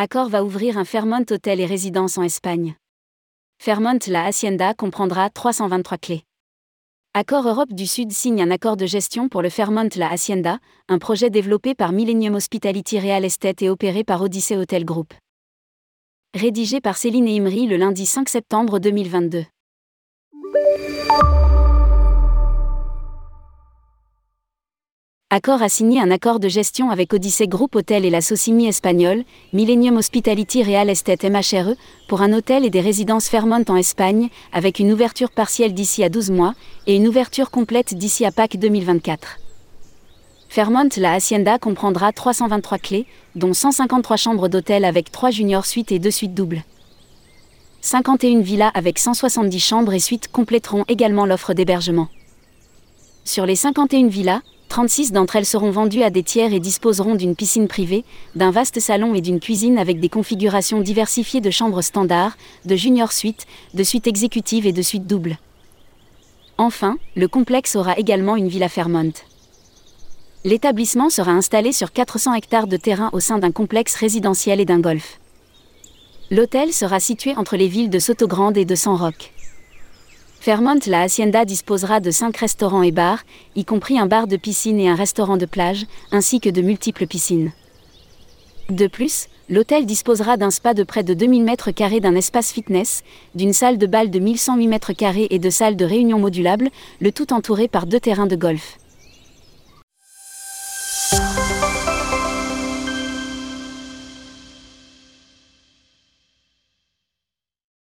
Accor va ouvrir un Fairmont Hôtel et Résidence en Espagne. Fairmont La Hacienda comprendra 323 clés. Accor Europe du Sud signe un accord de gestion pour le Fairmont La Hacienda, un projet développé par Millennium Hospitality Real Estate et opéré par Odyssey Hotel Group. Rédigé par Céline et Imri le lundi 5 septembre 2022. Accor a signé un accord de gestion avec Odyssey Group Hotel et la Socimi espagnole, Millennium Hospitality Real Estate MHRE, pour un hôtel et des résidences Fairmont en Espagne, avec une ouverture partielle d'ici à 12 mois, et une ouverture complète d'ici à Pâques 2024. Fairmont La Hacienda comprendra 323 clés, dont 153 chambres d'hôtel avec 3 juniors suites et 2 suites doubles. 51 villas avec 170 chambres et suites compléteront également l'offre d'hébergement. Sur les 51 villas, 36 d'entre elles seront vendues à des tiers et disposeront d'une piscine privée, d'un vaste salon et d'une cuisine avec des configurations diversifiées de chambres standards, de junior suite, de suite exécutive et de suite double. Enfin, le complexe aura également une villa Fairmont. L'établissement sera installé sur 400 hectares de terrain au sein d'un complexe résidentiel et d'un golf. L'hôtel sera situé entre les villes de Sotogrande et de San Roque. Fairmont La Hacienda disposera de 5 restaurants et bars, y compris un bar de piscine et un restaurant de plage, ainsi que de multiples piscines. De plus, l'hôtel disposera d'un spa de près de 2000 m2 d'un espace fitness, d'une salle de bal de 1108 m2 et de salles de réunion modulables, le tout entouré par deux terrains de golf.